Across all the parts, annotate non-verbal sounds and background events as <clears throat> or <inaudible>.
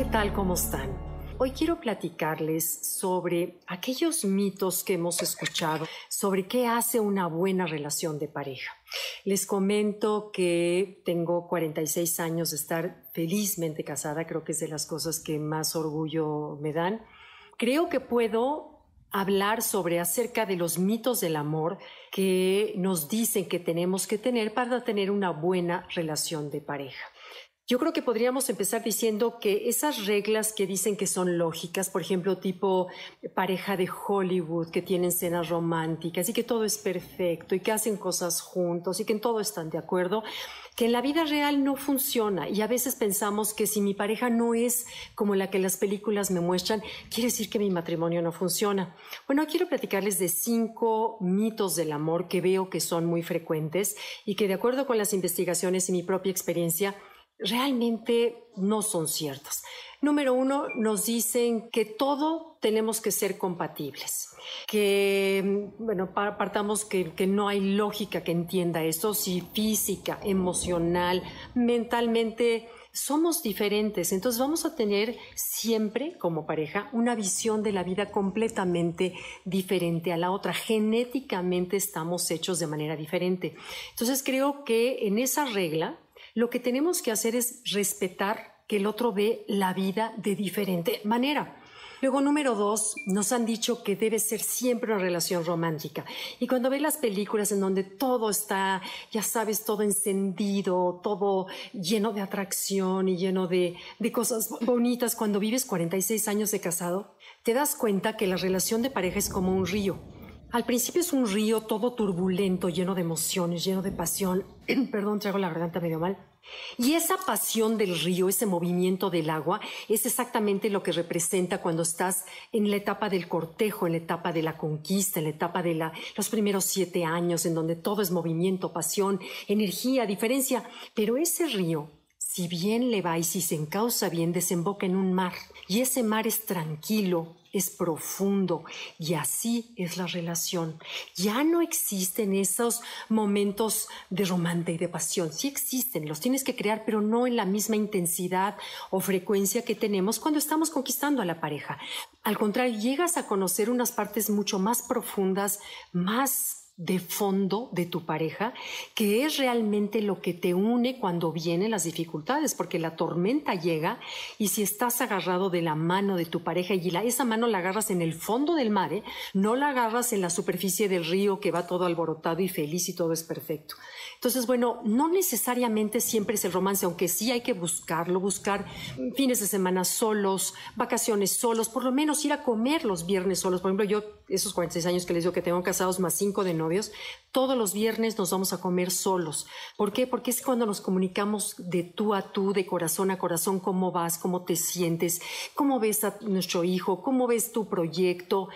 ¿qué tal? ¿Cómo están? Hoy quiero platicarles sobre aquellos mitos que hemos escuchado sobre qué hace una buena relación de pareja. Les comento que tengo 46 años de estar felizmente casada, creo que es de las cosas que más orgullo me dan. Creo que puedo hablar sobre acerca de los mitos del amor que nos dicen que tenemos que tener para tener una buena relación de pareja. Yo creo que podríamos empezar diciendo que esas reglas que dicen que son lógicas, por ejemplo, tipo pareja de Hollywood, que tienen escenas románticas y que todo es perfecto y que hacen cosas juntos y que en todo están de acuerdo, que en la vida real no funciona y a veces pensamos que si mi pareja no es como la que las películas me muestran, quiere decir que mi matrimonio no funciona. Bueno, quiero platicarles de cinco mitos del amor que veo que son muy frecuentes y que de acuerdo con las investigaciones y mi propia experiencia, realmente no son ciertas. Número uno, nos dicen que todo tenemos que ser compatibles, que, bueno, partamos que, que no hay lógica que entienda esto, si física, emocional, mentalmente somos diferentes, entonces vamos a tener siempre como pareja una visión de la vida completamente diferente a la otra. Genéticamente estamos hechos de manera diferente. Entonces creo que en esa regla, lo que tenemos que hacer es respetar que el otro ve la vida de diferente manera. Luego, número dos, nos han dicho que debe ser siempre una relación romántica. Y cuando ves las películas en donde todo está, ya sabes, todo encendido, todo lleno de atracción y lleno de, de cosas bonitas, cuando vives 46 años de casado, te das cuenta que la relación de pareja es como un río al principio es un río todo turbulento, lleno de emociones, lleno de pasión. <clears throat> Perdón, traigo la garganta medio mal. Y esa pasión del río, ese movimiento del agua, es exactamente lo que representa cuando estás en la etapa del cortejo, en la etapa de la conquista, en la etapa de la, los primeros siete años, en donde todo es movimiento, pasión, energía, diferencia. Pero ese río, si bien le va y si se encausa bien, desemboca en un mar. Y ese mar es tranquilo, es profundo y así es la relación. Ya no existen esos momentos de romance y de pasión. Sí existen, los tienes que crear, pero no en la misma intensidad o frecuencia que tenemos cuando estamos conquistando a la pareja. Al contrario, llegas a conocer unas partes mucho más profundas, más de fondo de tu pareja, que es realmente lo que te une cuando vienen las dificultades, porque la tormenta llega y si estás agarrado de la mano de tu pareja y esa mano la agarras en el fondo del mar, ¿eh? no la agarras en la superficie del río que va todo alborotado y feliz y todo es perfecto. Entonces, bueno, no necesariamente siempre es el romance, aunque sí hay que buscarlo, buscar fines de semana solos, vacaciones solos, por lo menos ir a comer los viernes solos. Por ejemplo, yo, esos 46 años que les digo que tengo casados más cinco de novios, todos los viernes nos vamos a comer solos. ¿Por qué? Porque es cuando nos comunicamos de tú a tú, de corazón a corazón, cómo vas, cómo te sientes, cómo ves a nuestro hijo, cómo ves tu proyecto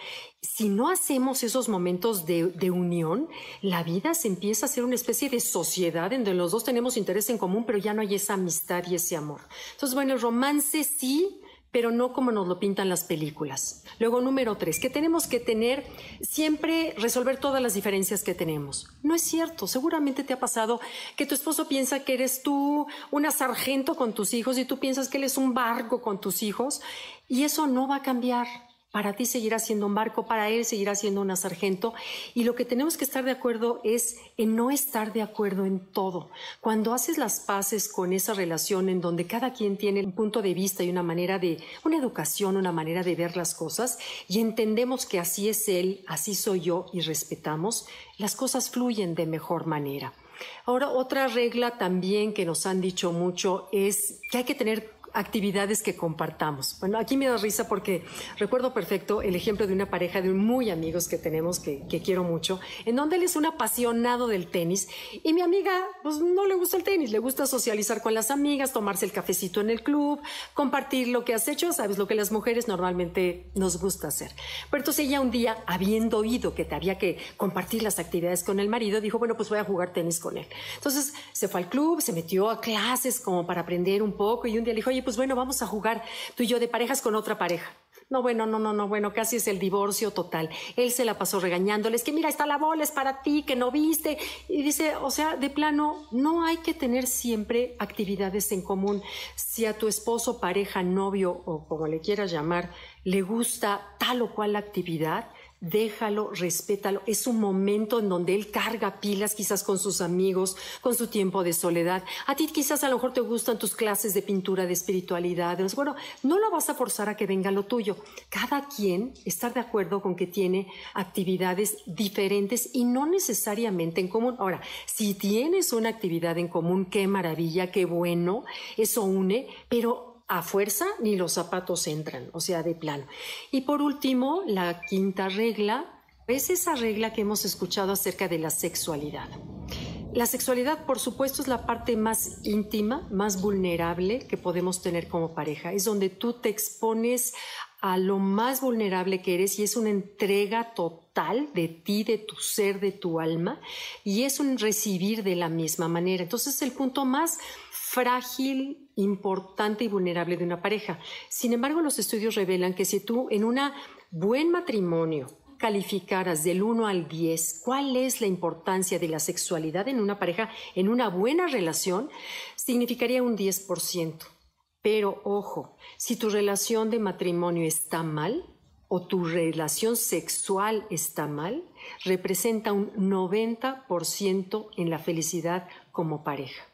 si no hacemos esos momentos de, unión, la vida se empieza a ser una especie de sociedad en donde los dos tenemos interés en común, pero ya no hay esa amistad y ese amor. Entonces, bueno, el romance sí, pero no como nos lo pintan las películas. Luego, número tres, que tenemos que tener siempre resolver todas las diferencias que tenemos. No es cierto, seguramente te ha pasado que tu esposo piensa que eres tú una sargento con tus hijos y tú piensas que él es un barco con tus hijos y eso no va a cambiar para ti seguirá siendo un barco, para él seguirá siendo una sargento. Y lo que tenemos que estar de acuerdo es en no estar de acuerdo en todo. Cuando haces las paces con esa relación en donde cada quien tiene un punto de vista y una manera de, una educación, una manera de ver las cosas, y entendemos que así es él, así soy yo, y respetamos, las cosas fluyen de mejor manera. Ahora, otra regla también que nos han dicho mucho es que hay que tener actividades que compartamos. Bueno, aquí me da risa porque recuerdo perfecto el ejemplo de una pareja de muy amigos que tenemos, que, quiero mucho, en donde él es un apasionado del tenis y mi amiga, pues no le gusta el tenis, le gusta socializar con las amigas, tomarse el cafecito en el club, compartir lo que has hecho, sabes, lo que las mujeres normalmente nos gusta hacer. Pero entonces ella un día, habiendo oído que te había que compartir las actividades con el marido, dijo, bueno, pues voy a jugar tenis con él. Entonces se fue al club, se metió a clases como para aprender un poco y un día le dijo, oye, pues bueno, vamos a jugar tú y yo de parejas con otra pareja. No, bueno, no, no, no, bueno, casi es el divorcio total. Él se la pasó regañándoles que mira, está la bola, es para ti, que no viste. Y dice, o sea, de plano, no hay que tener siempre actividades en común. Si a tu esposo, pareja, novio o como le quieras llamar, le gusta tal o cual actividad, déjalo, respétalo. Es un momento en donde él carga pilas quizás con sus amigos, con su tiempo de soledad. A ti quizás a lo mejor te gustan tus clases de pintura, de espiritualidad. Bueno, no lo vas a forzar a que venga lo tuyo. Cada quien estar de acuerdo con que tiene actividades diferentes y no necesariamente en común. Ahora, si tienes una actividad en común, qué maravilla, qué bueno, eso une, pero a fuerza ni los zapatos entran, o sea, de plano. Y por último, la quinta regla es esa regla que hemos escuchado acerca de la sexualidad. La sexualidad, por supuesto, es la parte más íntima, más vulnerable que podemos tener como pareja. Es donde tú te expones a lo más vulnerable que eres y es una entrega total de ti, de tu ser, de tu alma y es un recibir de la misma manera. Entonces, el punto más frágil, importante y vulnerable de una pareja. Sin embargo, los estudios revelan que si tú en un buen matrimonio calificaras del 1 al 10 cuál es la importancia de la sexualidad en una pareja, en una buena relación, significaría un 10%. Pero ojo, si tu relación de matrimonio está mal o tu relación sexual está mal, representa un 90% en la felicidad como pareja.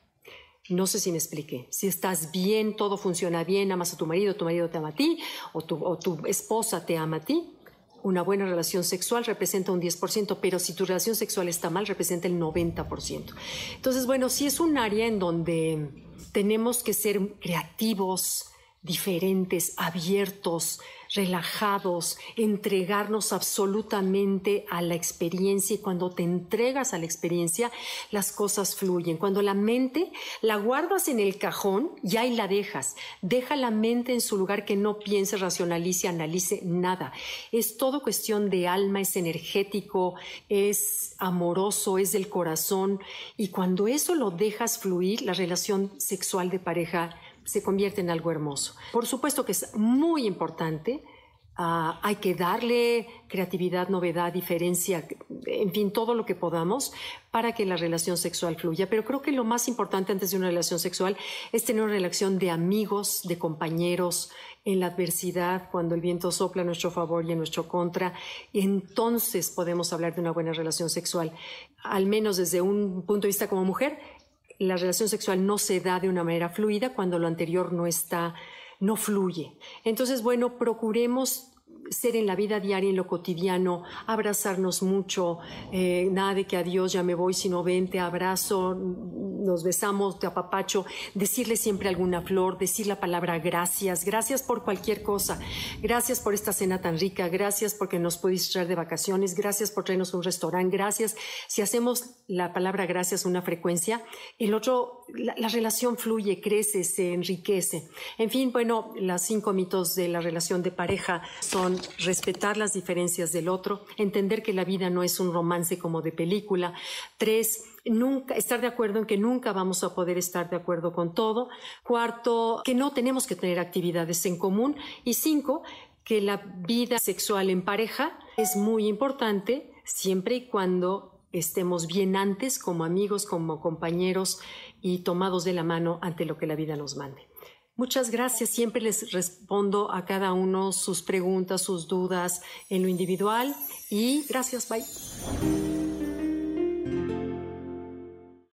No sé si me expliqué. Si estás bien, todo funciona bien, amas a tu marido, tu marido te ama a ti, o tu, esposa te ama a ti, una buena relación sexual representa un 10%, pero si tu relación sexual está mal, representa el 90%. Entonces, bueno, sí es un área en donde tenemos que ser creativos, diferentes, abiertos, relajados, entregarnos absolutamente a la experiencia y cuando te entregas a la experiencia, las cosas fluyen. Cuando la mente la guardas en el cajón, y la dejas. Deja la mente en su lugar que no piense, racionalice, analice nada. Es todo cuestión de alma, es energético, es amoroso, es del corazón y cuando eso lo dejas fluir, la relación sexual de pareja se convierte en algo hermoso. Por supuesto que es muy importante, ah, hay que darle creatividad, novedad, diferencia, en fin, todo lo que podamos para que la relación sexual fluya. Pero creo que lo más importante antes de una relación sexual es tener una relación de amigos, de compañeros, en la adversidad, cuando el viento sopla a nuestro favor y en nuestro contra, entonces podemos hablar de una buena relación sexual, al menos desde un punto de vista como mujer, la relación sexual no se da de una manera fluida cuando lo anterior no está, no fluye. Entonces, bueno, procuremos ser en la vida diaria, en lo cotidiano, abrazarnos mucho, eh, nada de que adiós, ya me voy, sino ven, te abrazo, nos besamos, te apapacho, decirle siempre alguna flor, decir la palabra gracias, gracias por cualquier cosa, gracias por esta cena tan rica, gracias porque nos pudiste traer de vacaciones, gracias por traernos un restaurante, gracias. Si hacemos la palabra gracias una frecuencia, el otro, la, la relación fluye, crece, se enriquece. En fin, bueno, los cinco mitos de la relación de pareja son respetar las diferencias del otro, entender que la vida no es un romance como de película. Tres, nunca estar de acuerdo en que nunca vamos a poder estar de acuerdo con todo. Cuarto, que no tenemos que tener actividades en común. Y cinco, que la vida sexual en pareja es muy importante siempre y cuando estemos bien antes como amigos, como compañeros y tomados de la mano ante lo que la vida nos mande. Muchas gracias. Siempre les respondo a cada uno sus preguntas, sus dudas en lo individual. Y gracias. Bye.